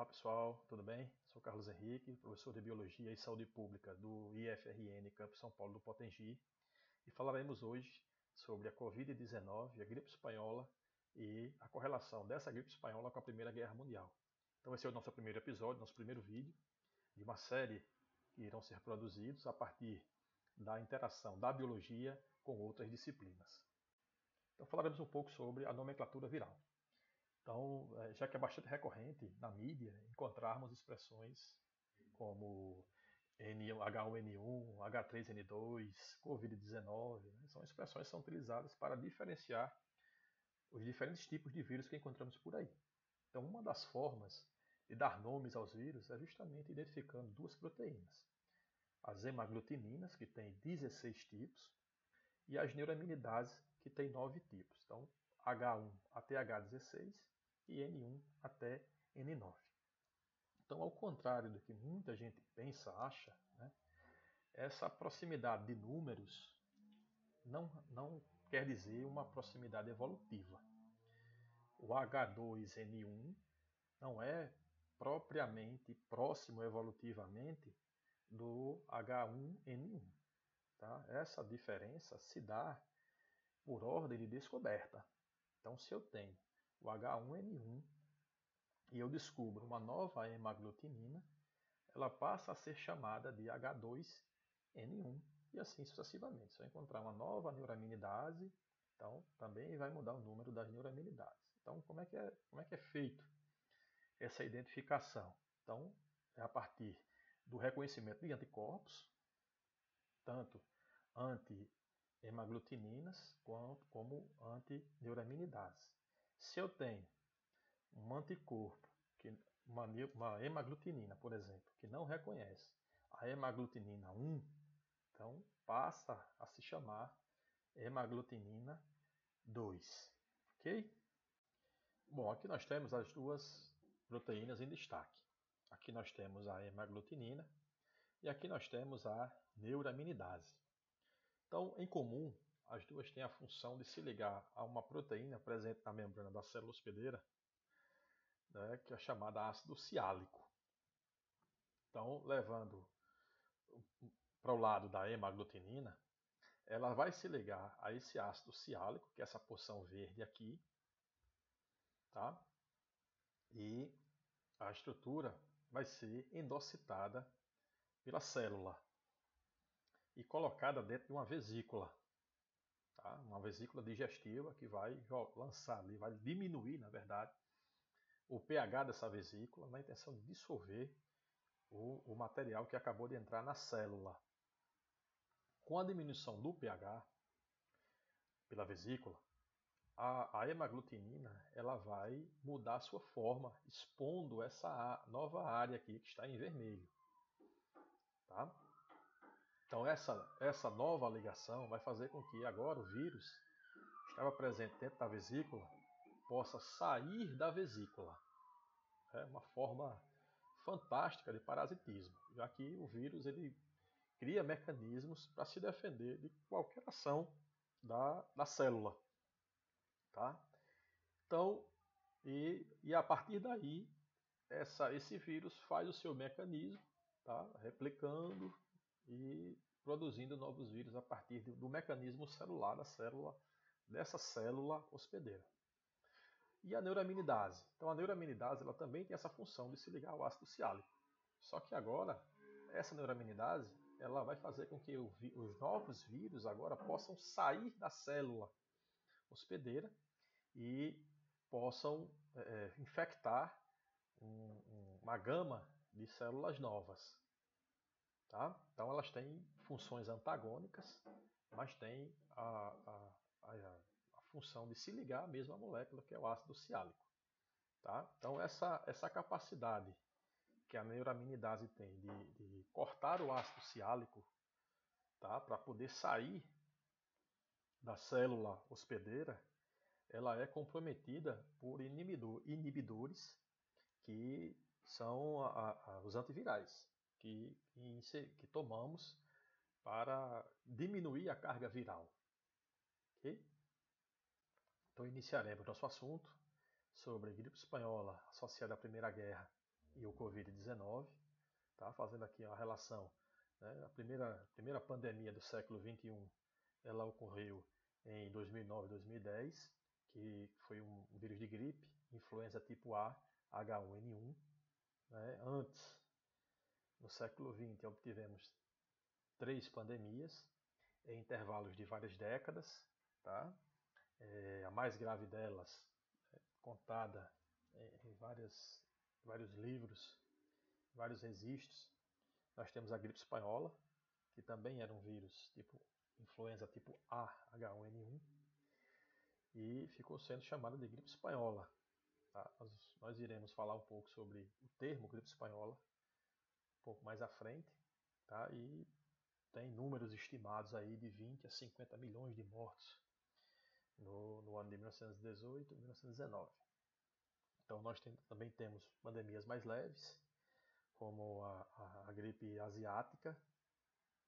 Olá pessoal, tudo bem? Sou Carlos Henrique, professor de Biologia e Saúde Pública do IFRN Campo São Paulo do Potengi e falaremos hoje sobre a Covid-19, a gripe espanhola e a correlação dessa gripe espanhola com a Primeira Guerra Mundial. Então esse é o nosso primeiro episódio, nosso primeiro vídeo de uma série que irão ser produzidos a partir da interação da biologia com outras disciplinas. Então falaremos um pouco sobre a nomenclatura viral. Então, é, já que é bastante recorrente na mídia encontrarmos expressões como H1N1, H3N2, Covid-19, né? são expressões que são utilizadas para diferenciar os diferentes tipos de vírus que encontramos por aí. Então, uma das formas de dar nomes aos vírus é justamente identificando duas proteínas. As hemaglutininas, que tem 16 tipos, e as neuraminidases, que tem 9 tipos. Então, H1 até H16 e N1 até N9. Então, ao contrário do que muita gente pensa, acha, né, essa proximidade de números não, não quer dizer uma proximidade evolutiva. O H2N1 não é propriamente próximo evolutivamente do H1N1. Tá? Essa diferença se dá por ordem de descoberta. Então, se eu tenho o H1N1 e eu descubro uma nova hemaglutinina, ela passa a ser chamada de H2N1 e assim sucessivamente. Se eu encontrar uma nova neuraminidase, então também vai mudar o número das neuraminidases. Então, como é que é, como é, que é feito essa identificação? Então, é a partir do reconhecimento de anticorpos, tanto anti-hemaglutininas como anti-neuraminidase. Se eu tenho um anticorpo, que, uma, uma hemaglutinina, por exemplo, que não reconhece a hemaglutinina 1, então passa a se chamar hemaglutinina 2. Ok? Bom, aqui nós temos as duas proteínas em destaque. Aqui nós temos a hemaglutinina e aqui nós temos a neuraminidase. Então, em comum, as duas têm a função de se ligar a uma proteína presente na membrana da célula hospedeira, né, que é chamada ácido ciálico. Então, levando para o lado da hemaglutinina, ela vai se ligar a esse ácido ciálico, que é essa porção verde aqui, tá? E a estrutura vai ser endocitada pela célula e colocada dentro de uma vesícula tá? uma vesícula digestiva que vai lançar ali, vai diminuir, na verdade, o pH dessa vesícula na intenção de dissolver o, o material que acabou de entrar na célula. Com a diminuição do pH pela vesícula, a, a hemaglutinina ela vai mudar a sua forma, expondo essa nova área aqui que está em vermelho. Tá? Então essa, essa nova ligação vai fazer com que agora o vírus que estava presente dentro da vesícula possa sair da vesícula. É uma forma fantástica de parasitismo, já que o vírus ele cria mecanismos para se defender de qualquer ação da, da célula. Tá? Então, e, e a partir daí, essa, esse vírus faz o seu mecanismo, tá? replicando, e produzindo novos vírus a partir do mecanismo celular da célula, dessa célula hospedeira. E a neuraminidase. Então a neuraminidase ela também tem essa função de se ligar ao ácido ciálico. Só que agora essa neuraminidase ela vai fazer com que os novos vírus agora possam sair da célula hospedeira e possam é, infectar um, uma gama de células novas. Tá? Então elas têm funções antagônicas, mas têm a, a, a, a função de se ligar à mesma molécula que é o ácido ciálico. Tá? Então essa, essa capacidade que a neuraminidase tem de, de cortar o ácido ciálico tá? para poder sair da célula hospedeira, ela é comprometida por inibidor, inibidores que são a, a, os antivirais que, que tomamos para diminuir a carga viral. Okay? Então iniciaremos nosso assunto sobre gripe espanhola associada à Primeira Guerra e o Covid-19, tá? fazendo aqui a relação. Né? A primeira, primeira pandemia do século XXI ela ocorreu em 2009 2010, que foi um vírus de gripe, influenza tipo A, H1N1. Né? Antes, no século XX, obtivemos três pandemias em intervalos de várias décadas. Tá? É, a mais grave delas, é, contada em várias, vários livros, vários registros, nós temos a gripe espanhola, que também era um vírus tipo influenza tipo A, H1N1, e ficou sendo chamada de gripe espanhola. Tá? Nós, nós, iremos falar um pouco sobre o termo gripe espanhola um pouco mais à frente, tá? e tem números estimados aí de 20 a 50 milhões de mortos no, no ano de 1918 e 1919. Então nós tem, também temos pandemias mais leves, como a, a, a gripe asiática,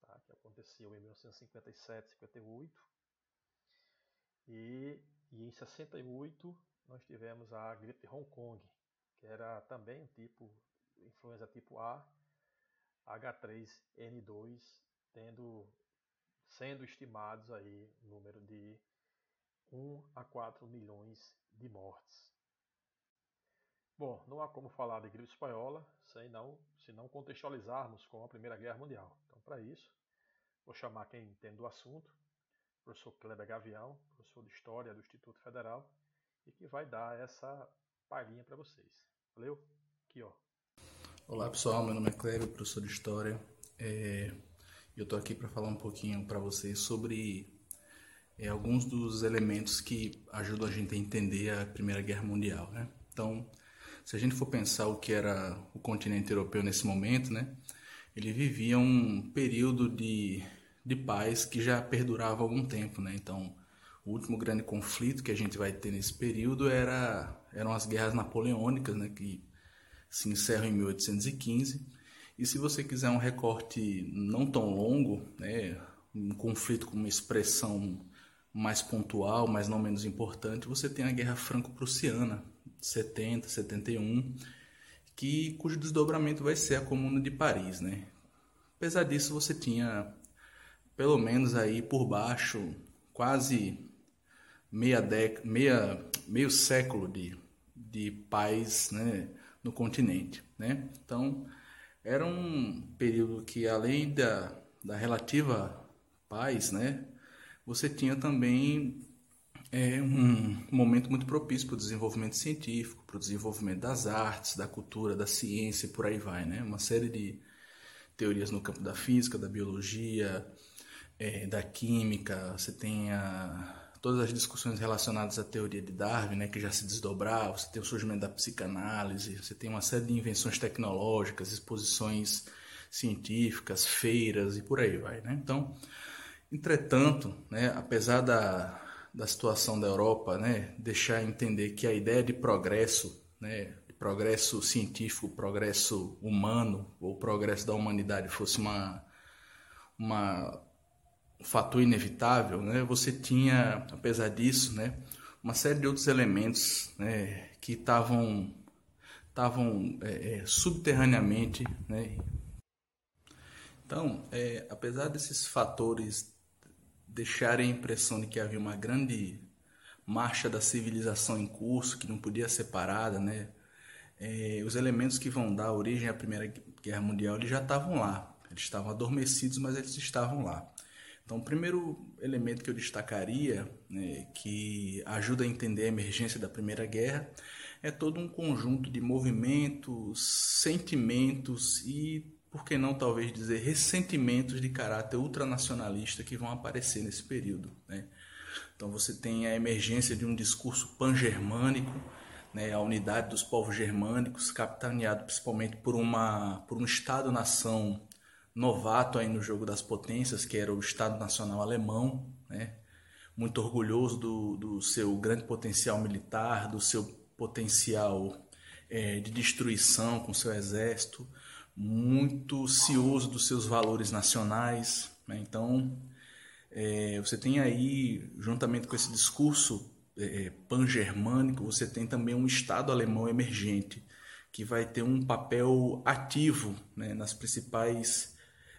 tá? que aconteceu em 1957, 58. E, e em 68 nós tivemos a gripe Hong Kong, que era também um tipo, influenza tipo A, H3N2, tendo, sendo estimados aí o número de 1 a 4 milhões de mortes. Bom, não há como falar de gripe espanhola sem não, se não contextualizarmos com a Primeira Guerra Mundial. Então, para isso, vou chamar quem entende do assunto, o professor Kleber Gavião, professor de História do Instituto Federal, e que vai dar essa palhinha para vocês. Valeu? Aqui, ó. Olá, pessoal. Meu nome é Kleber, professor de História. É... Eu estou aqui para falar um pouquinho para vocês sobre é, alguns dos elementos que ajudam a gente a entender a Primeira Guerra Mundial, né? Então, se a gente for pensar o que era o continente europeu nesse momento, né, ele vivia um período de, de paz que já perdurava há algum tempo. Né? Então, o último grande conflito que a gente vai ter nesse período era, eram as guerras napoleônicas, né, que se encerram em 1815. E se você quiser um recorte não tão longo, né, um conflito com uma expressão mais pontual, mas não menos importante, você tem a Guerra Franco-Prussiana, 70, 71, que cujo desdobramento vai ser a Comuna de Paris, né? Apesar disso, você tinha pelo menos aí por baixo quase meia meia, meio século de, de paz, né, no continente, né? Então, era um período que além da, da relativa paz, né, você tinha também é um momento muito propício para o desenvolvimento científico, para o desenvolvimento das artes, da cultura, da ciência e por aí vai, né? Uma série de teorias no campo da física, da biologia, é, da química. Você tem a, todas as discussões relacionadas à teoria de Darwin, né? Que já se desdobrava. Você tem o surgimento da psicanálise. Você tem uma série de invenções tecnológicas, exposições científicas, feiras e por aí vai, né? Então, entretanto, né? Apesar da da situação da Europa, né, deixar entender que a ideia de progresso, né, de progresso científico, progresso humano ou progresso da humanidade fosse uma, uma fator inevitável, né, você tinha, apesar disso, né, uma série de outros elementos né, que estavam estavam é, é, subterraneamente, né? Então, é, apesar desses fatores deixarem a impressão de que havia uma grande marcha da civilização em curso, que não podia ser parada, né? É, os elementos que vão dar origem à Primeira Guerra Mundial eles já estavam lá. Eles estavam adormecidos, mas eles estavam lá. Então, o primeiro elemento que eu destacaria, né, que ajuda a entender a emergência da Primeira Guerra, é todo um conjunto de movimentos, sentimentos e por que não talvez dizer ressentimentos de caráter ultranacionalista que vão aparecer nesse período. Né? Então você tem a emergência de um discurso pan-germânico, né, a unidade dos povos germânicos, capitaneado principalmente por, uma, por um Estado-nação novato aí no jogo das potências, que era o Estado-nacional alemão, né, muito orgulhoso do, do seu grande potencial militar, do seu potencial é, de destruição com seu exército, muito cioso dos seus valores nacionais. Né? Então, é, você tem aí, juntamente com esse discurso é, pan-germânico, você tem também um Estado alemão emergente, que vai ter um papel ativo né, nas principais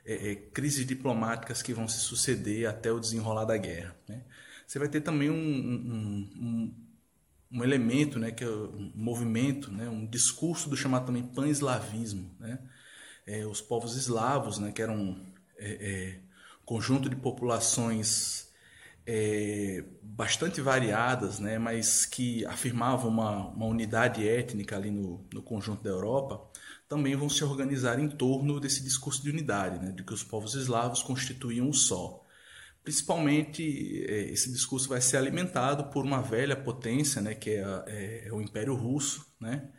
é, é, crises diplomáticas que vão se suceder até o desenrolar da guerra. Né? Você vai ter também um, um, um, um, elemento, né, que é um movimento, né, um discurso do chamado também pan-eslavismo. Né? É, os povos eslavos, né, que eram é, é, conjunto de populações é, bastante variadas, né, mas que afirmavam uma, uma unidade étnica ali no, no conjunto da Europa, também vão se organizar em torno desse discurso de unidade, né, de que os povos eslavos constituíam um só. Principalmente, é, esse discurso vai ser alimentado por uma velha potência, né, que é, a, é, é o Império Russo, né,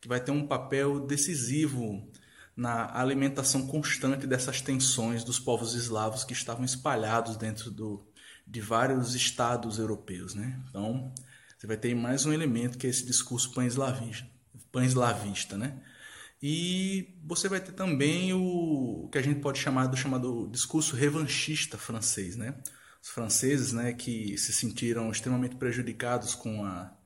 que vai ter um papel decisivo na alimentação constante dessas tensões dos povos eslavos que estavam espalhados dentro do, de vários estados europeus. Né? Então, você vai ter mais um elemento que é esse discurso pan-eslavista. Pan-eslavista né? E você vai ter também o, que a gente pode chamar do chamado discurso revanchista francês. Né? Os franceses né, que se sentiram extremamente prejudicados com a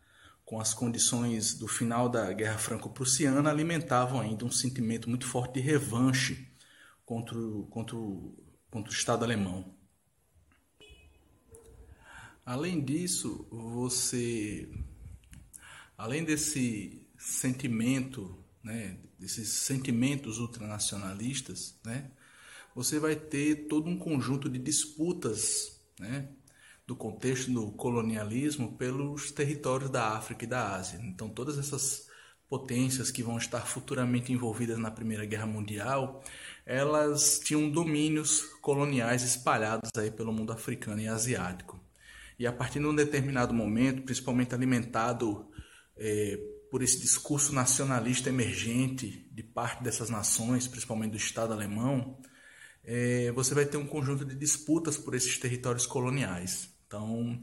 com as condições do final da Guerra Franco-Prussiana, alimentavam ainda um sentimento muito forte de revanche contra contra contra o Estado alemão. Além disso, você, além desse sentimento, né, desses sentimentos ultranacionalistas, né, você vai ter todo um conjunto de disputas, né, do contexto do colonialismo pelos territórios da África e da Ásia. Então, todas essas potências que vão estar futuramente envolvidas na Primeira Guerra Mundial, elas tinham domínios coloniais espalhados aí pelo mundo africano e asiático. E a partir de um determinado momento, principalmente alimentado é, por esse discurso nacionalista emergente de parte dessas nações, principalmente do Estado alemão, é, você vai ter um conjunto de disputas por esses territórios coloniais. Então,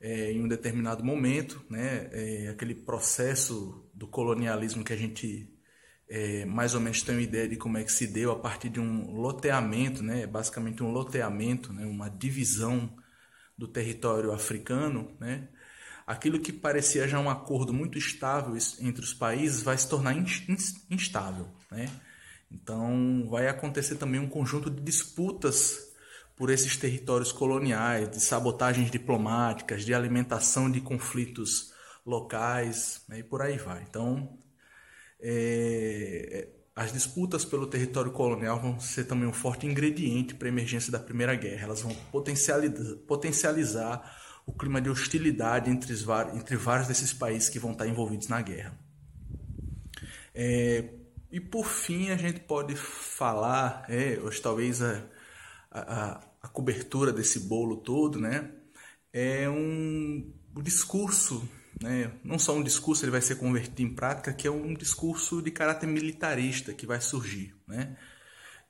é, em um determinado momento, né, é, aquele processo do colonialismo que a gente é, mais ou menos tem uma ideia de como é que se deu a partir de um loteamento, né, basicamente um loteamento, né, uma divisão do território africano, né, aquilo que parecia já um acordo muito estável entre os países vai se tornar instável. Né? Então, vai acontecer também um conjunto de disputas por esses territórios coloniais, de sabotagens diplomáticas, de alimentação de conflitos locais né, e por aí vai. Então, é, as disputas pelo território colonial vão ser também um forte ingrediente para a emergência da Primeira Guerra. Elas vão potencializar o clima de hostilidade entre, entre vários desses países que vão estar envolvidos na guerra. É, e por fim, a gente pode falar, é, hoje talvez a, a, a cobertura desse bolo todo, né? É um o discurso, né? Não só um discurso, ele vai ser convertido em prática, que é um discurso de caráter militarista que vai surgir, né?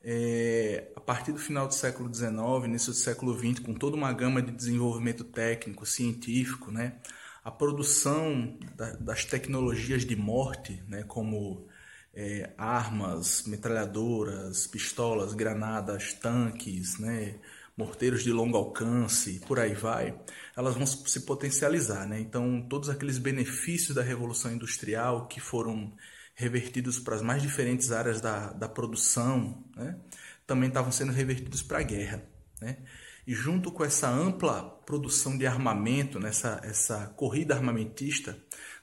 É, a partir do final do século XIX, início do século XX, com toda uma gama de desenvolvimento técnico, científico, né? A produção da, das tecnologias de morte, né? Como é, armas, metralhadoras, pistolas, granadas, tanques, né, morteiros de longo alcance, por aí vai, elas vão se potencializar. Né? Então, todos aqueles benefícios da Revolução Industrial que foram revertidos para as mais diferentes áreas da, da produção, né? também estavam sendo revertidos para a guerra. Né? E junto com essa ampla produção de armamento, nessa essa corrida armamentista,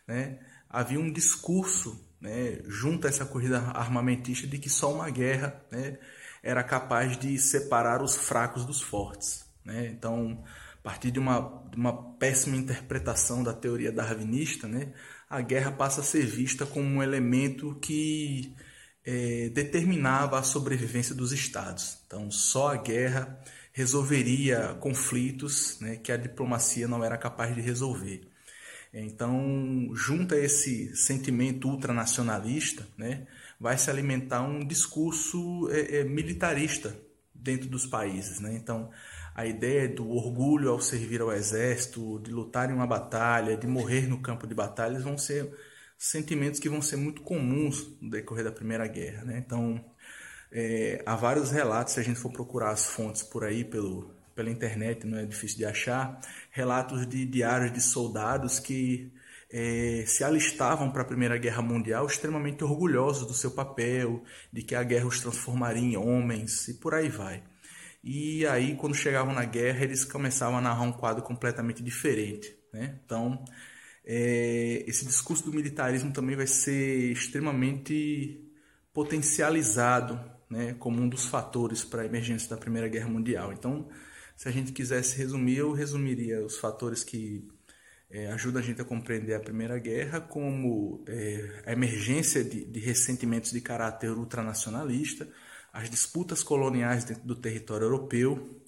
né? havia um discurso né, junto a essa corrida armamentista de que só uma guerra né, era capaz de separar os fracos dos fortes. Né? Então, a partir de uma, de uma péssima interpretação da teoria darwinista, né, a guerra passa a ser vista como um elemento que é, determinava a sobrevivência dos estados. Então, só a guerra resolveria conflitos né, que a diplomacia não era capaz de resolver. Então, junto a esse sentimento ultranacionalista, né, vai se alimentar um discurso é, é, militarista dentro dos países. Né? Então, a ideia do orgulho ao servir ao exército, de lutar em uma batalha, de morrer no campo de batalhas, vão ser sentimentos que vão ser muito comuns no decorrer da Primeira Guerra. Né? Então, é, há vários relatos, se a gente for procurar as fontes por aí, pelo, pela internet, não é difícil de achar, relatos de diários de soldados que é, se alistavam para a Primeira Guerra Mundial extremamente orgulhosos do seu papel, de que a guerra os transformaria em homens e por aí vai. E aí, quando chegavam na guerra, eles começavam a narrar um quadro completamente diferente. Né? Então, é, esse discurso do militarismo também vai ser extremamente potencializado né, como um dos fatores para a emergência da Primeira Guerra Mundial. Então, se a gente quisesse resumir, eu resumiria os fatores que é, ajudam a gente a compreender a Primeira Guerra, como é, a emergência de, de ressentimentos de caráter ultranacionalista, as disputas coloniais dentro do território europeu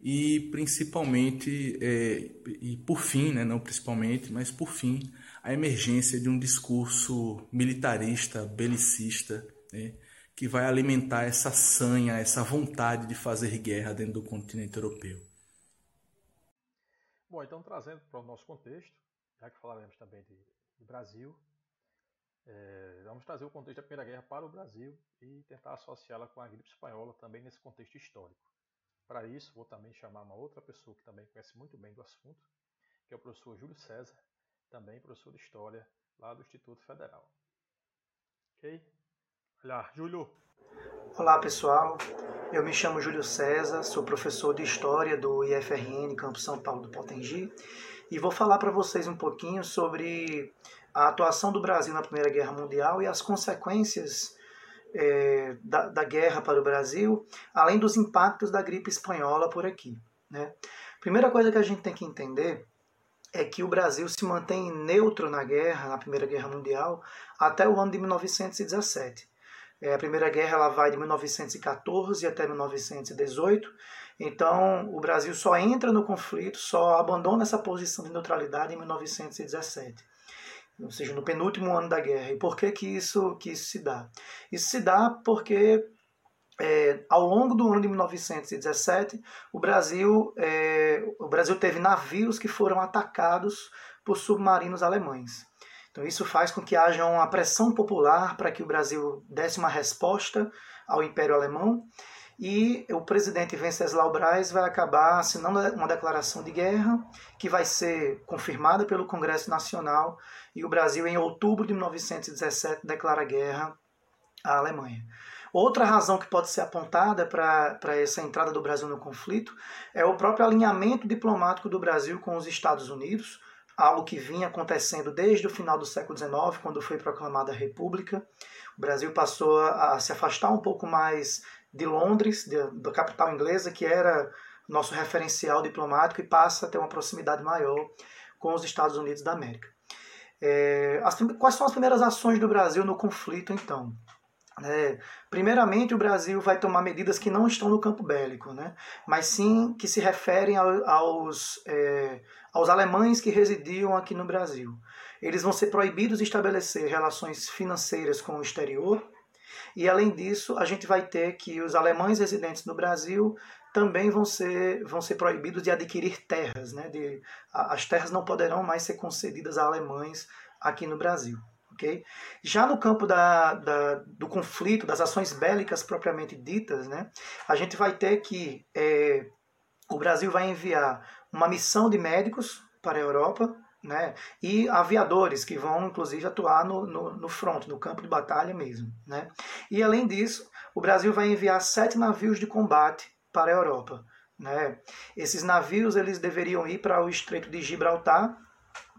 e principalmente, é, e por fim, né, não principalmente, mas por fim, a emergência de um discurso militarista, belicista, né, que vai alimentar essa sanha, essa vontade de fazer guerra dentro do continente europeu. Bom, então trazendo para o nosso contexto, já que falaremos também de, de Brasil, é, vamos trazer o contexto da Primeira Guerra para o Brasil e tentar associá-la com a gripe espanhola também nesse contexto histórico. Para isso, vou também chamar uma outra pessoa que também conhece muito bem do assunto, que é o professor Júlio César, também professor de História lá do Instituto Federal. Ok? Olá, Júlio. Olá, pessoal. Eu me chamo Júlio César, sou professor de História do IFRN Campo São Paulo do Potengi e vou falar para vocês um pouquinho sobre a atuação do Brasil na Primeira Guerra Mundial e as consequências é, da, da, guerra para o Brasil, além dos impactos da gripe espanhola por aqui. Né? Primeira coisa que a gente tem que entender é que o Brasil se mantém neutro na guerra, na Primeira Guerra Mundial, até o ano de 1917. É, a Primeira Guerra ela vai de 1914 até 1918, então o Brasil só entra no conflito, só abandona essa posição de neutralidade em 1917 ou seja, no penúltimo ano da guerra. E por que, que, isso, que isso se dá? Isso se dá porque é, ao longo do ano de 1917, o Brasil, é, o Brasil teve navios que foram atacados por submarinos alemães. Então isso faz com que haja uma pressão popular para que o Brasil desse uma resposta ao Império Alemão e o presidente Venceslau Braz vai acabar assinando uma declaração de guerra que vai ser confirmada pelo Congresso Nacional e o Brasil em outubro de 1917 declara guerra à Alemanha. Outra razão que pode ser apontada para essa entrada do Brasil no conflito é o próprio alinhamento diplomático do Brasil com os Estados Unidos, algo que vinha acontecendo desde o final do século XIX, quando foi proclamada a República. O Brasil passou a se afastar um pouco mais de Londres, de, da capital inglesa, que era nosso referencial diplomático, e passa a ter uma proximidade maior com os Estados Unidos da América. É, as, quais são as primeiras ações do Brasil no conflito, então? É, primeiramente, o Brasil vai tomar medidas que não estão no campo bélico, né? mas sim que se referem ao, aos, é, aos alemães que residiam aqui no Brasil. Eles vão ser proibidos de estabelecer relações financeiras com o exterior, e além disso, a gente vai ter que os alemães residentes no Brasil também vão ser, vão ser proibidos de adquirir terras. Né? De, as terras não poderão mais ser concedidas a alemães aqui no Brasil. Okay? Já no campo da, da, do conflito, das ações bélicas propriamente ditas, né, a gente vai ter que é, o Brasil vai enviar uma missão de médicos para a Europa né? e aviadores que vão inclusive atuar no, no, no front, no campo de batalha mesmo. Né? E além disso, o Brasil vai enviar sete navios de combate para a Europa. Né? Esses navios eles deveriam ir para o Estreito de Gibraltar,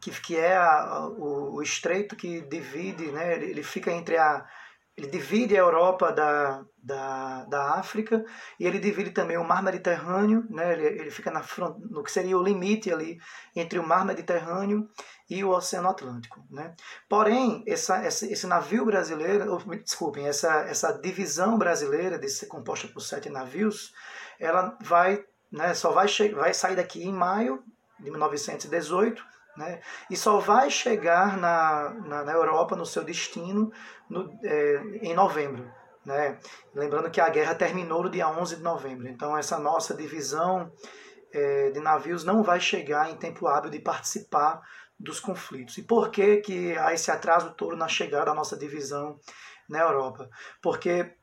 que, que é a, o, o, estreito que divide, né? ele, ele fica entre a ele divide a Europa da, da, da África e ele divide também o Mar Mediterrâneo, né? ele, ele fica na front, no que seria o limite ali entre o Mar Mediterrâneo e o Oceano Atlântico. Né? Porém, essa, essa, esse navio brasileiro, ou, desculpem, essa, essa divisão brasileira, de ser composta por sete navios, ela vai, né, só vai, vai sair daqui em maio de 1918 né? E só vai chegar na, na, na Europa, no seu destino, no, é, em novembro. Né? Lembrando que a guerra terminou no dia 11 de novembro. Então, essa nossa divisão é, de navios não vai chegar em tempo hábil de participar dos conflitos. E por que, que há esse atraso todo na chegada da nossa divisão na Europa? Porque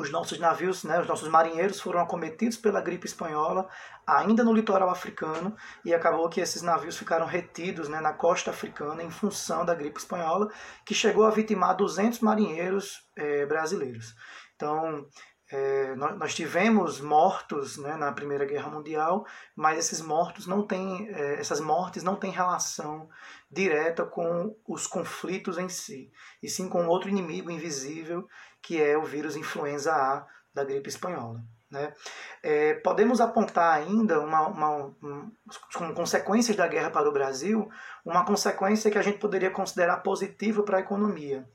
os nossos navios, né, os nossos marinheiros foram acometidos pela gripe espanhola ainda no litoral africano e acabou que esses navios ficaram retidos né, na costa africana em função da gripe espanhola, que chegou a vitimar 200 marinheiros eh, brasileiros. Então, é, nós, tivemos mortos né, na Primeira Guerra Mundial, mas esses mortos não têm, é, essas mortes não têm relação direta com os conflitos em si, e sim com outro inimigo invisível que é o vírus influenza A da gripe espanhola. Né? É, podemos apontar ainda, uma, uma, um, como consequências da guerra para o Brasil, uma consequência que a gente poderia considerar positiva para a economia,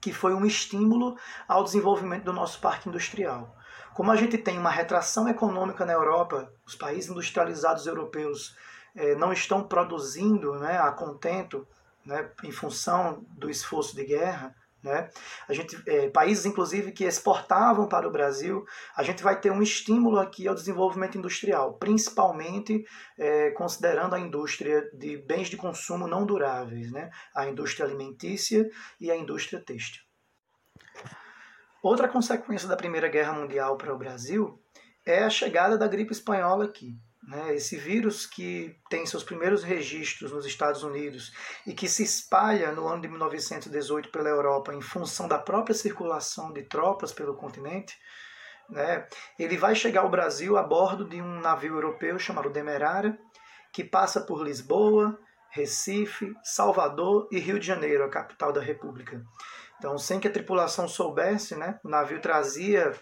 que foi um estímulo ao desenvolvimento do nosso parque industrial. Como a gente tem uma retração econômica na Europa, os países industrializados europeus eh, não estão produzindo né, a contento né, em função do esforço de guerra, né? A gente, é, países, inclusive, que exportavam para o Brasil, a gente vai ter um estímulo aqui ao desenvolvimento industrial, principalmente é, considerando a indústria de bens de consumo não duráveis, né? a indústria alimentícia e a indústria têxtil. Outra consequência da Primeira Guerra Mundial para o Brasil é a chegada da gripe espanhola aqui. Né? Esse vírus que tem seus primeiros registros nos Estados Unidos e que se espalha no ano de 1918 pela Europa em função da própria circulação de tropas pelo continente, né? ele vai chegar ao Brasil a bordo de um navio europeu chamado Demerara, que passa por Lisboa, Recife, Salvador e Rio de Janeiro, a capital da República. Então, sem que a tripulação soubesse, né, o navio trazia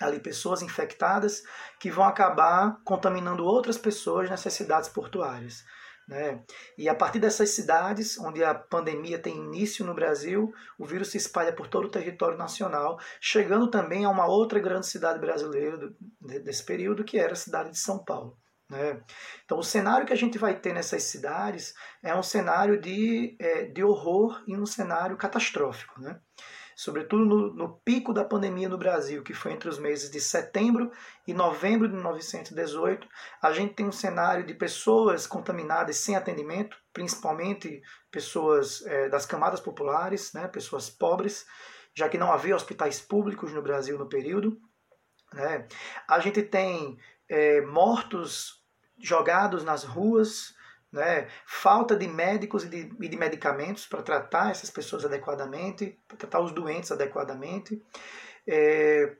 ali pessoas infectadas que vão acabar contaminando outras pessoas nessas cidades portuárias. Né? E a partir dessas cidades, onde a pandemia tem início no Brasil, o vírus se espalha por todo o território nacional, chegando também a uma outra grande cidade brasileira do, desse período, que era a cidade de São Paulo. Né? Então, o cenário que a gente vai ter nessas cidades é um cenário de, é, de horror e um cenário catastrófico. Né? Sobretudo no, no, pico da pandemia no Brasil, que foi entre os meses de setembro e novembro de 1918, a gente tem um cenário de pessoas contaminadas sem atendimento, principalmente pessoas é, das camadas populares, né, pessoas pobres, já que não havia hospitais públicos no Brasil no período. Né. A gente tem é, mortos jogados nas ruas, né? falta de médicos e de, e de medicamentos para tratar essas pessoas adequadamente, para tratar os doentes adequadamente, é,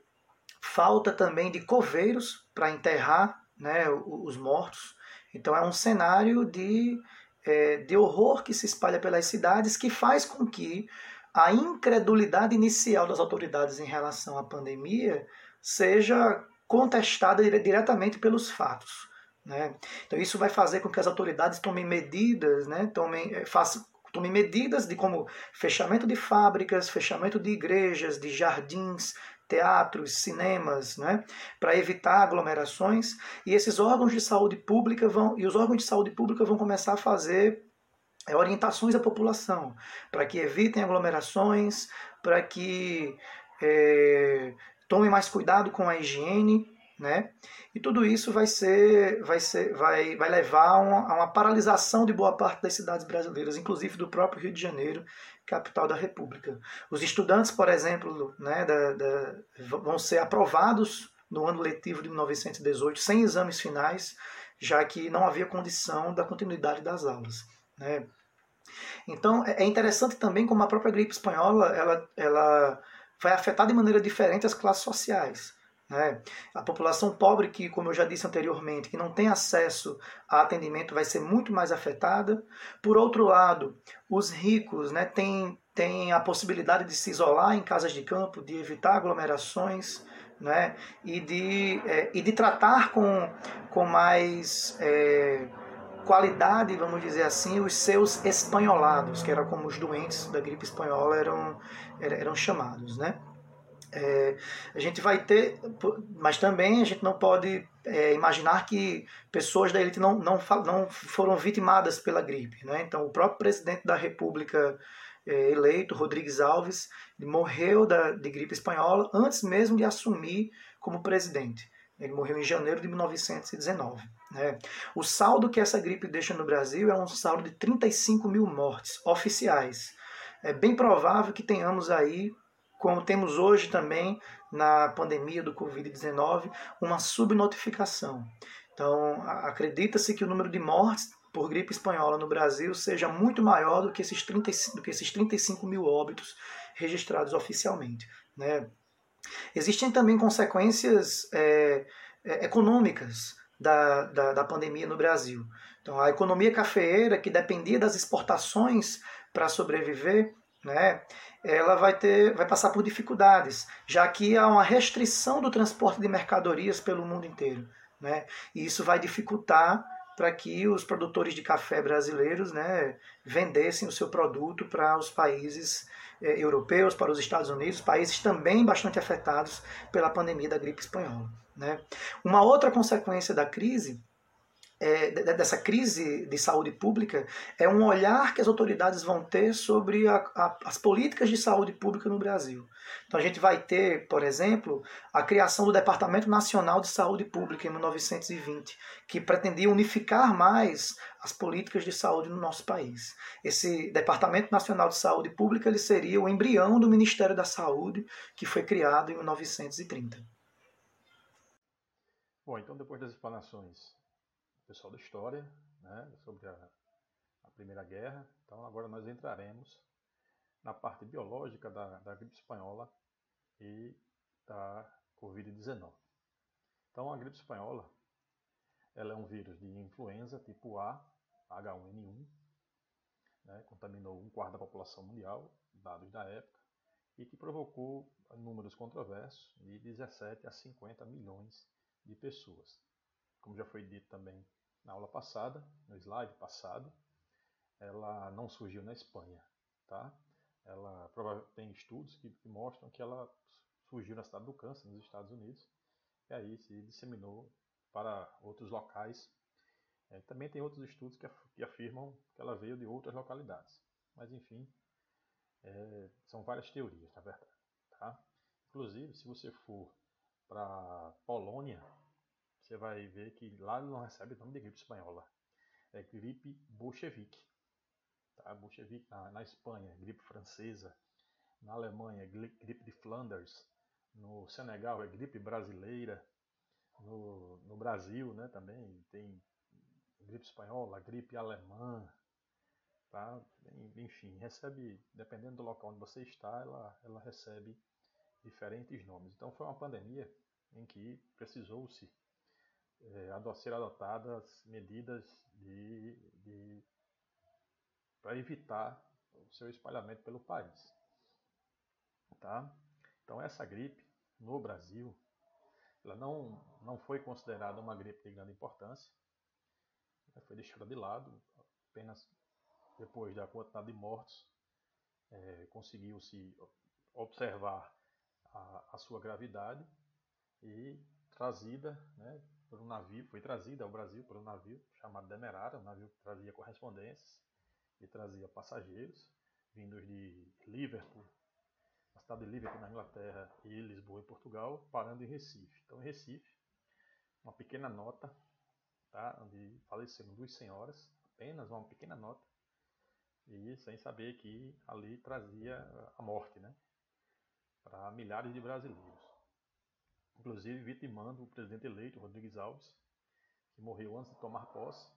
falta também de coveiros para enterrar né, os mortos. Então é um cenário de, é, de horror que se espalha pelas cidades que faz com que a incredulidade inicial das autoridades em relação à pandemia seja contestada diretamente pelos fatos. Né? Então isso vai fazer com que as autoridades tomem medidas, né? tomem, eh, façam, tomem medidas de como fechamento de fábricas, fechamento de igrejas, de jardins, teatros, cinemas, né, para evitar aglomerações. E esses órgãos de saúde pública vão e os órgãos de saúde pública vão começar a fazer é, orientações à população para que evitem aglomerações, para que é, tomem mais cuidado com a higiene né? E tudo isso vai ser, vai ser, vai, vai levar a uma, a uma paralisação de boa parte das cidades brasileiras, inclusive do próprio Rio de Janeiro, capital da República. Os estudantes, por exemplo, né, da, da, vão ser aprovados no ano letivo de 1918 sem exames finais, já que não havia condição da continuidade das aulas, né? Então é, é interessante também como a própria gripe espanhola ela, ela vai afetar de maneira diferente as classes sociais. Né? A população pobre, que, como eu já disse anteriormente, que não tem acesso a atendimento, vai ser muito mais afetada. Por outro lado, os ricos né, têm, têm a possibilidade de se isolar em casas de campo, de evitar aglomerações. Né, e, de, é, e de tratar com, com mais é, qualidade, vamos dizer assim, os seus espanholados, que era como os doentes da gripe espanhola eram, eram chamados. Né? É, a gente vai ter, mas também a gente não pode é, imaginar que pessoas da elite não, não, não foram vitimadas pela gripe. Né? Então, o próprio presidente da República é, eleito, Rodrigues Alves, morreu da, de gripe espanhola antes mesmo de assumir como presidente. Ele morreu em janeiro de 1919. Né? O saldo que essa gripe deixa no Brasil é um saldo de 35 mil mortes oficiais. É bem provável que tenhamos aí como temos hoje também na pandemia do Covid-19, uma subnotificação. Então, acredita-se que o número de mortes por gripe espanhola no Brasil seja muito maior do que esses, 30, do que esses 35 mil óbitos registrados oficialmente. Né? Existem também consequências é, é, econômicas da, da, da, pandemia no Brasil. Então, a economia cafeeira, que dependia das exportações para sobreviver, né, ela vai, ter, vai passar por dificuldades, já que há uma restrição do transporte de mercadorias pelo mundo inteiro. Né, e isso vai dificultar para que os produtores de café brasileiros né, vendessem o seu produto para os países eh, europeus, para os Estados Unidos, países também bastante afetados pela pandemia da gripe espanhola. Né. Uma outra consequência da crise é, dessa crise de saúde pública é um olhar que as autoridades vão ter sobre a, a, as políticas de saúde pública no Brasil. Então a gente vai ter, por exemplo, a criação do Departamento Nacional de Saúde Pública em 1920, que pretendia unificar mais as políticas de saúde no nosso país. Esse Departamento Nacional de Saúde Pública ele seria o embrião do Ministério da Saúde, que foi criado em 1930. Bom, então depois das explanações pessoal da história, né, sobre a, a, Primeira Guerra. Então agora nós entraremos na parte biológica da, da gripe espanhola e da Covid-19. Então a gripe espanhola ela é um vírus de influenza tipo A, H1N1, né, contaminou um quarto da população mundial, dados da época, e que provocou números controversos de 17 a 50 milhões de pessoas. Como já foi dito também na aula passada, no slide passado, ela não surgiu na Espanha, tá? Ela tem estudos que, que mostram que ela surgiu na cidade do Kansas, nos Estados Unidos, e aí se disseminou para outros locais. É, também tem outros estudos que, que, afirmam que ela veio de outras localidades. Mas enfim, é, são várias teorias, na verdade. Tá? Inclusive, se você for para Polônia, você vai ver que lá não recebe o nome de gripe espanhola. É gripe bolchevique. Tá? Bolchevique na, na Espanha, gripe francesa. Na Alemanha, gripe de Flanders. No Senegal é gripe brasileira. No, no Brasil né, também tem gripe espanhola, gripe alemã. Tá? Enfim, recebe, dependendo do local onde você está, ela, ela recebe diferentes nomes. Então foi uma pandemia em que precisou-se é, ser adotadas medidas de, de para evitar o seu espalhamento pelo país. Tá? Então essa gripe no Brasil, ela não, não foi considerada uma gripe de grande importância, né? foi deixada de lado, apenas depois da quantidade de mortos é, conseguiu-se observar a, a, sua gravidade e trazida né, por um navio, foi trazida ao Brasil por um navio chamado Demerara, um navio que trazia correspondências e trazia passageiros vindos de Liverpool, a cidade de Liverpool na Inglaterra e Lisboa em Portugal, parando em Recife. Então, em Recife, uma pequena nota, tá, onde faleceram duas senhoras, apenas uma pequena nota, e sem saber que ali trazia a morte, né, para milhares de brasileiros inclusive vitimando o presidente eleito, Rodrigues Alves, que morreu antes de tomar posse.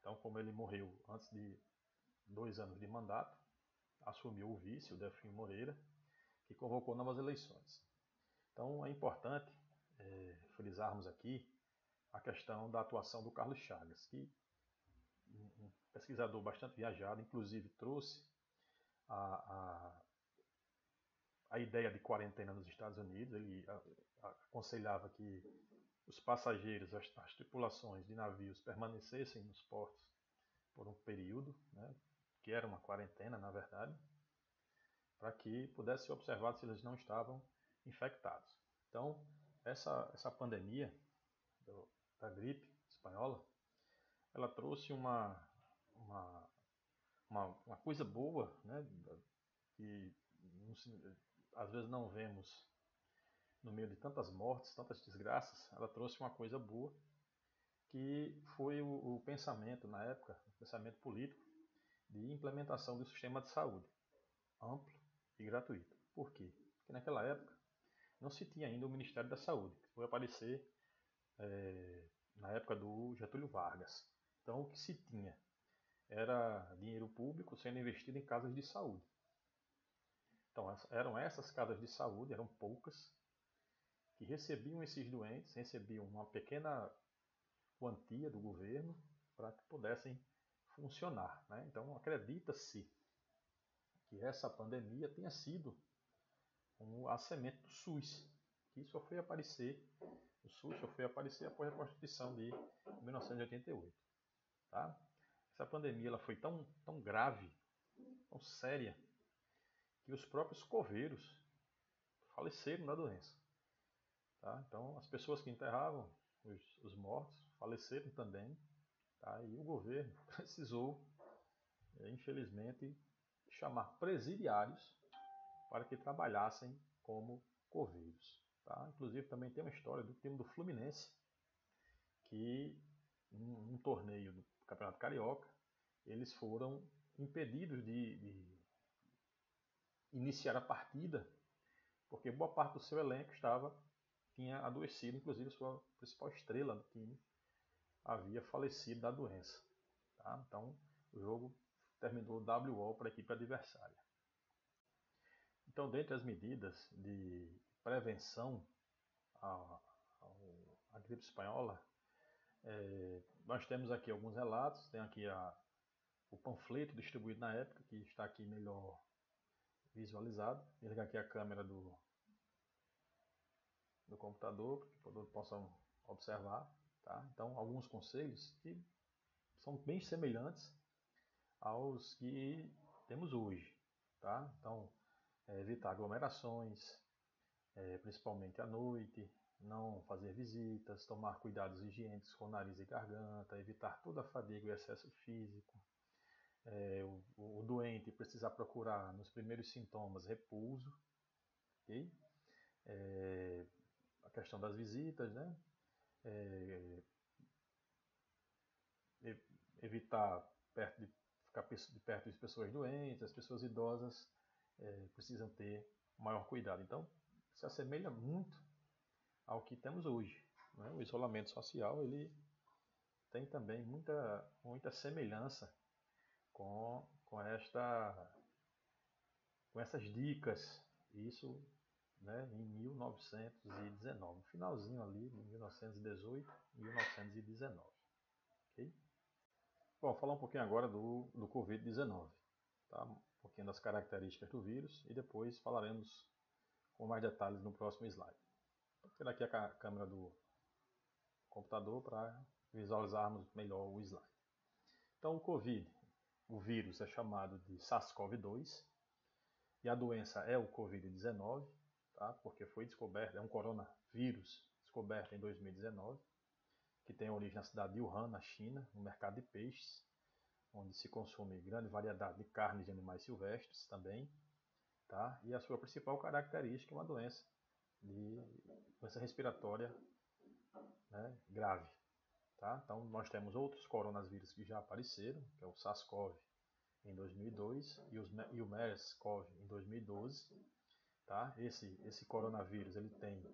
Então, como ele morreu antes de dois anos de mandato, assumiu o vice, o Delfim Moreira, que convocou novas eleições. Então, é importante é, frisarmos aqui a questão da atuação do Carlos Chagas, que um pesquisador bastante viajado, inclusive trouxe a, a, a ideia de quarentena nos Estados Unidos. Ele aconselhava que os passageiros, as, as, tripulações de navios permanecessem nos portos por um período, né, que era uma quarentena, na verdade, para que pudesse ser observado se eles não estavam infectados. Então, essa, essa pandemia do, da gripe espanhola, ela trouxe uma, uma, uma, uma coisa boa, né, que às vezes não vemos no meio de tantas mortes, tantas desgraças, ela trouxe uma coisa boa, que foi o, o pensamento, na época, o pensamento político, de implementação do sistema de saúde, amplo e gratuito. Por quê? que naquela época não se tinha ainda o Ministério da Saúde, que foi aparecer é, na época do Getúlio Vargas. Então o que se tinha era dinheiro público sendo investido em casas de saúde. Então eram essas casas de saúde, eram poucas, que recebiam esses doentes, recebiam uma pequena quantia do governo para que pudessem funcionar. Né? Então acredita-se que essa pandemia tenha sido um, a semente do SUS, que só foi aparecer, o SUS só foi aparecer após a Constituição de 1988. Tá? Essa pandemia ela foi tão, tão grave, tão séria, que os próprios coveiros faleceram da doença. Tá? Então, as pessoas que enterravam os, os mortos faleceram também. Tá? E o governo precisou, é, infelizmente, chamar presidiários para que trabalhassem como coveiros. Tá? Inclusive, também tem uma história do time do Fluminense, que, num, torneio do Campeonato Carioca, eles foram impedidos de, de iniciar a partida, porque boa parte do seu elenco estava tinha adoecido, inclusive sua principal estrela do time havia falecido da doença. Tá? Então o jogo terminou WO para a equipe adversária. Então, dentre as medidas de prevenção à, à gripe espanhola, é, nós temos aqui alguns relatos, tem aqui a, o panfleto distribuído na época, que está aqui melhor visualizado. Vou ligar aqui a câmera do, do computador, para que todos possam observar. Tá? Então, alguns conselhos que são bem semelhantes aos que temos hoje. Tá? Então, é, evitar aglomerações, é, principalmente à noite, não fazer visitas, tomar cuidados higiênicos com nariz e garganta, evitar toda a fadiga e excesso físico. É, o, o, doente precisar procurar nos primeiros sintomas repouso, ok? É, a questão das visitas, né? É, evitar perto de, ficar de perto de pessoas doentes, as pessoas idosas é, precisam ter maior cuidado. Então, se assemelha muito ao que temos hoje. Né? O isolamento social ele tem também muita, muita semelhança com, com, esta, com essas dicas. Isso né, em 1919, no finalzinho ali de 1918, 1919. Okay? Bom, falar um pouquinho agora do, do Covid-19, tá? um pouquinho das características do vírus e depois falaremos com mais detalhes no próximo slide. Vou tirar aqui a câmera do computador para visualizarmos melhor o slide. Então, o Covid, o vírus é chamado de SARS-CoV-2 e a doença é o Covid-19 tá? porque foi descoberto, é um coronavírus descoberto em 2019, que tem origem na cidade de Wuhan, na China, no mercado de peixes, onde se consome grande variedade de carnes de animais silvestres também, tá? e a sua principal característica é uma doença, de doença respiratória né, grave. Tá? Então, nós temos outros coronavírus que já apareceram, que é o SARS-CoV em 2002 e, os, e o MERS-CoV em 2012, Tá? Esse, esse coronavírus ele tem,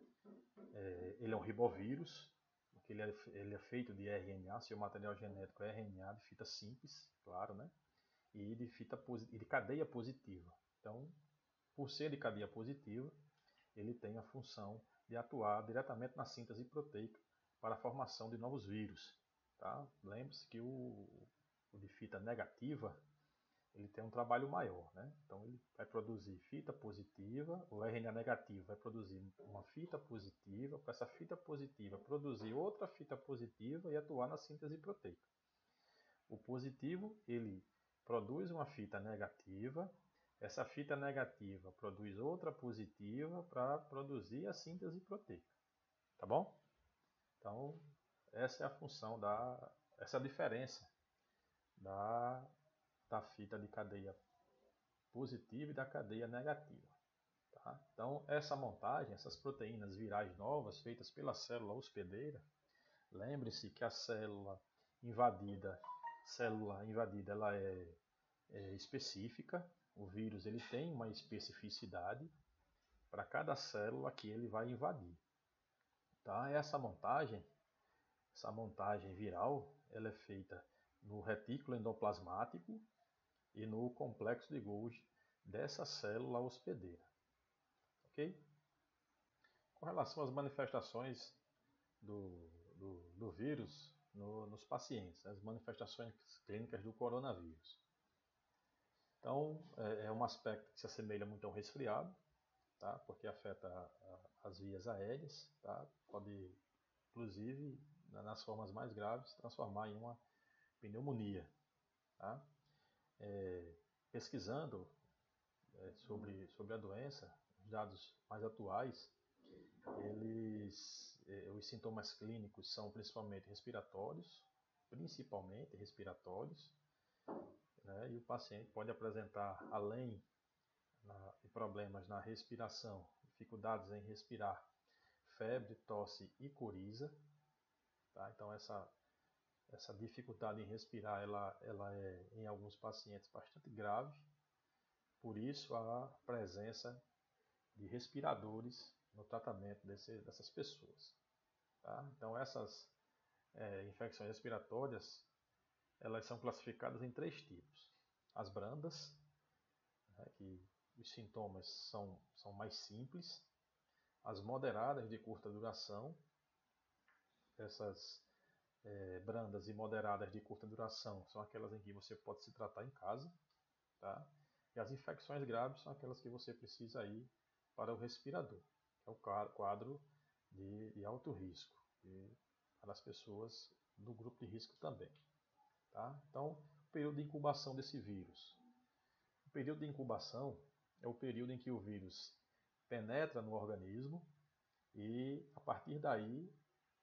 é, ele é um ribovírus, porque ele é, ele é feito de RNA, seu material genético é RNA de fita simples, claro, né? E de, fita, e de cadeia positiva. Então, por ser de cadeia positiva, ele tem a função de atuar diretamente na síntese proteica para a formação de novos vírus. Tá? Lembre-se que o, o de fita negativa ele tem um trabalho maior, né? Então ele vai produzir fita positiva, o RNA negativo vai produzir uma fita positiva, para essa fita positiva produzir outra fita positiva e atuar na síntese proteica. O positivo, ele produz uma fita negativa, essa fita negativa produz outra positiva para produzir a síntese proteica. Tá bom? Então, essa é a função da essa é a diferença da da fita de cadeia positiva e da cadeia negativa. Tá? Então, essa montagem, essas proteínas virais novas feitas pela célula hospedeira, lembre-se que a célula invadida, célula invadida, ela é, é específica. O vírus ele tem uma especificidade. para cada célula que ele vai invadir. Tá? Essa montagem, essa montagem viral, ela é feita no retículo endoplasmático e no complexo de Golgi dessa célula hospedeira. Ok? Com relação às manifestações do, do, do vírus no, nos pacientes, as manifestações clínicas do coronavírus. Então, é, é um aspecto que se assemelha muito ao resfriado, tá? porque afeta a, a, as vias aéreas, tá? pode, inclusive, nas formas mais graves, transformar em uma pneumonia. Tá? É, pesquisando é, sobre, sobre a doença, os dados mais atuais, eles, é, os sintomas clínicos são principalmente respiratórios, principalmente respiratórios, né, e o paciente pode apresentar, além na, problemas na respiração, dificuldades em respirar, febre, tosse e coriza. Tá? Então, essa, essa dificuldade em respirar ela, ela é, em alguns pacientes, bastante grave. Por isso, a presença de respiradores no tratamento desse, dessas pessoas. Tá? Então, essas é, infecções respiratórias elas são classificadas em três tipos. As brandas, né, que os sintomas são, são mais simples. As moderadas de curta duração, essas é, brandas e moderadas de curta duração são aquelas em que você pode se tratar em casa. Tá? E as infecções graves são aquelas que você precisa ir para o respirador, que é o quadro de, de alto risco, e para as pessoas do grupo de risco também. Tá? Então, o período de incubação desse vírus. O período de incubação é o período em que o vírus penetra no organismo e, a partir daí,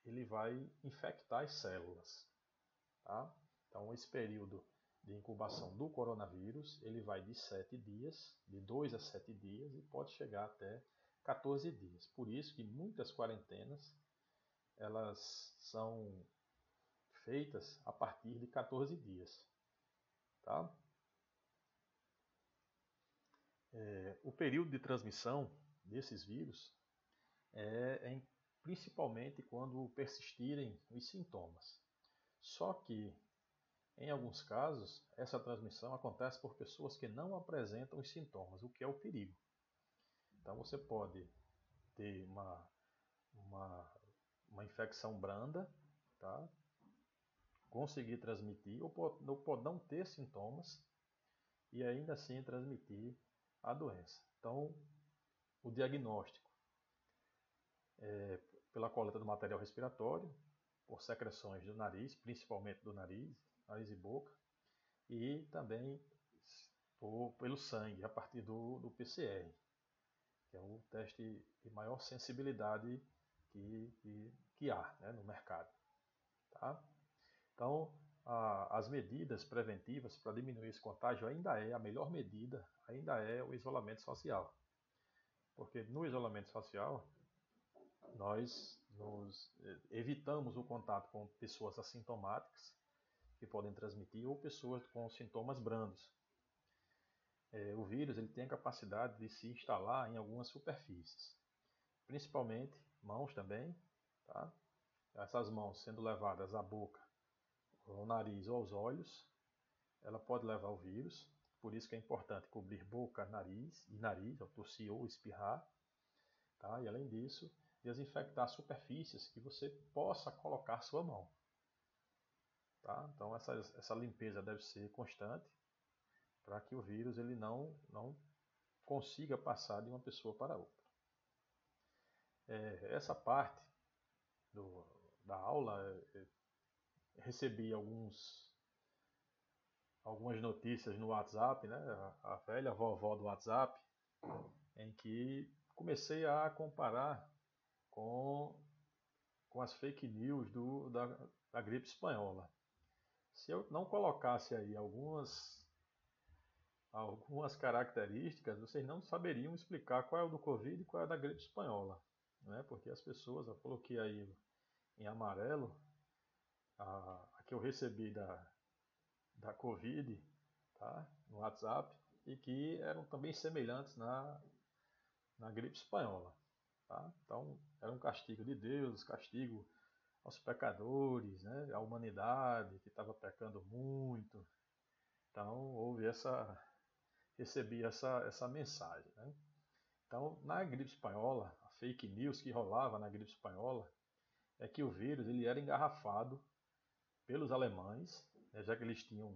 ele vai infectar as células. Tá? Então, esse período de incubação do coronavírus, ele vai de 7 dias, de 2 a 7 dias e pode chegar até 14 dias. Por isso que muitas quarentenas elas são feitas a partir de 14 dias. Tá? É, o período de transmissão desses vírus é, é principalmente quando persistirem os sintomas. Só que, em alguns casos, essa transmissão acontece por pessoas que não apresentam os sintomas, o que é o perigo. Então você pode ter uma, uma, uma infecção branda, tá? conseguir transmitir, ou pode, ou pode não ter sintomas e ainda assim transmitir a doença. Então, o diagnóstico é pela coleta do material respiratório, por secreções do nariz, principalmente do nariz, nariz e boca, e também por, pelo sangue, a partir do, do PCR, que é o teste de maior sensibilidade que, que, que há né, no mercado. Tá? Então, a, as medidas preventivas para diminuir esse contágio ainda é a melhor medida, ainda é o isolamento social. Porque no isolamento social, nós nos eh, evitamos o contato com pessoas assintomáticas, que podem transmitir, ou pessoas com sintomas brandos. É, o vírus ele tem a capacidade de se instalar em algumas superfícies, principalmente mãos também. Tá? Essas mãos sendo levadas à boca ao nariz ou aos olhos, ela pode levar o vírus. Por isso que é importante cobrir boca, nariz e nariz, ao tossir ou espirrar. Tá? E além disso, desinfectar superfícies que você possa colocar sua mão. Tá? Então essa, essa limpeza deve ser constante para que o vírus ele não, não consiga passar de uma pessoa para outra. É, essa parte do, da aula é, recebi alguns algumas notícias no WhatsApp, né, a, velha vovó do WhatsApp, em que comecei a comparar com, com as fake news do, da, da gripe espanhola. Se eu não colocasse aí algumas algumas características, vocês não saberiam explicar qual é o do Covid e qual é da gripe espanhola, né? Porque as pessoas, eu coloquei aí em amarelo, a, a que eu recebi da, da Covid tá? no WhatsApp e que eram também semelhantes na, na gripe espanhola. Tá? Então, era um castigo de Deus, castigo aos pecadores, né? à humanidade que estava pecando muito. Então, houve essa, recebi essa, essa mensagem. Né? Então, na gripe espanhola, a fake news que rolava na gripe espanhola é que o vírus ele era engarrafado pelos alemães, né, já que eles tinham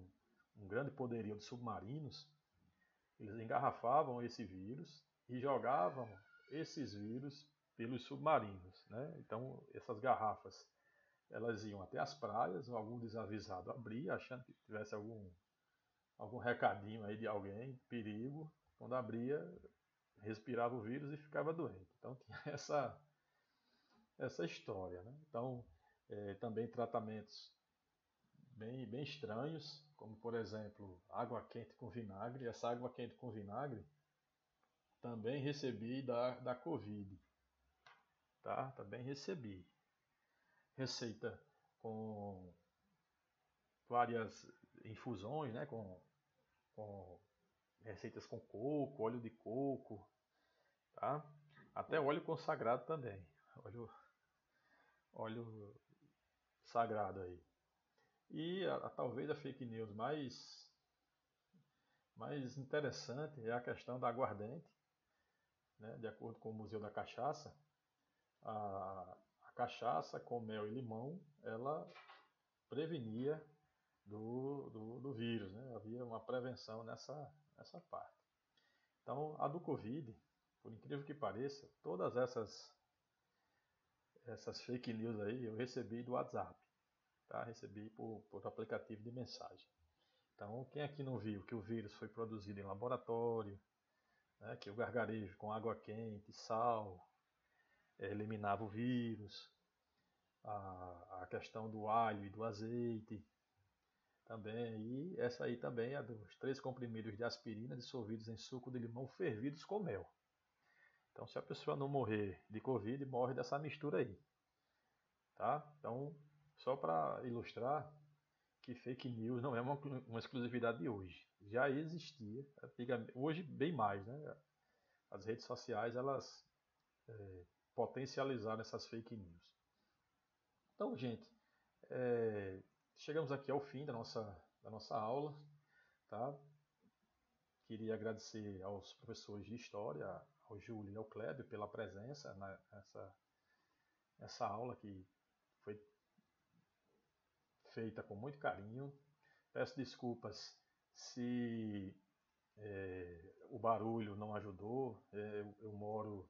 um grande poderio de submarinos, eles engarrafavam esse vírus e jogavam esses vírus pelos submarinos. Né? Então, essas garrafas elas iam até as praias, algum desavisado abria, achando que tivesse algum, algum recadinho aí de alguém, perigo. Quando abria, respirava o vírus e ficava doente. Então tinha essa, essa história. Né? Então, é, também tratamentos bem, bem estranhos, como por exemplo, água quente com vinagre. Essa água quente com vinagre também recebi da, da Covid. Tá? Também recebi. Receita com várias infusões, né? com, com receitas com coco, óleo de coco, tá? Até óleo consagrado também, óleo, óleo sagrado aí. E a, a, talvez a fake news mais, mais interessante é a questão da aguardente, né? de acordo com o Museu da Cachaça, a, a cachaça com mel e limão, ela prevenia do, do, do vírus, né? havia uma prevenção nessa, essa parte. Então, a do Covid, por incrível que pareça, todas essas essas fake news aí eu recebi do WhatsApp, tá? Recebi por, por aplicativo de mensagem. Então, quem aqui não viu que o vírus foi produzido em laboratório, né, que o gargarejo com água quente, sal, é, eliminava o vírus, a, a questão do alho e do azeite, também. E essa aí também é dos três comprimidos de aspirina dissolvidos em suco de limão fervidos com mel. Então, se a pessoa não morrer de Covid, morre dessa mistura aí. Tá? Então, só para ilustrar que fake news não é uma, uma, exclusividade de hoje. Já existia, hoje bem mais, né? As redes sociais, elas é, potencializaram essas fake news. Então, gente, é, chegamos aqui ao fim da nossa, da nossa aula. Tá? Queria agradecer aos professores de História, ao Júlio e ao Kleber, pela presença nessa, nessa aula que foi feita com muito carinho. Peço desculpas se é, o barulho não ajudou. É, eu, eu, moro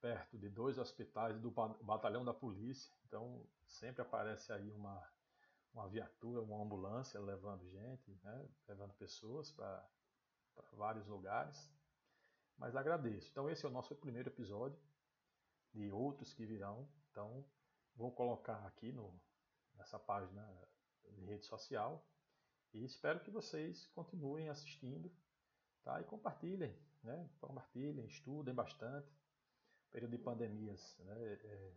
perto de dois hospitais do batalhão da polícia, então sempre aparece aí uma uma viatura, uma ambulância levando gente, né, levando pessoas para vários lugares. Mas agradeço. Então esse é o nosso primeiro episódio de outros que virão. Então vou colocar aqui no, nessa página rede social e espero que vocês continuem assistindo tá? e compartilhem, né? compartilhem, estudem bastante. O período de pandemias né? é,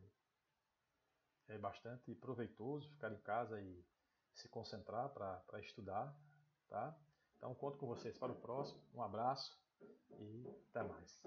é bastante proveitoso ficar em casa e se concentrar para estudar, tá? Então conto com vocês para o próximo. Um abraço e até mais.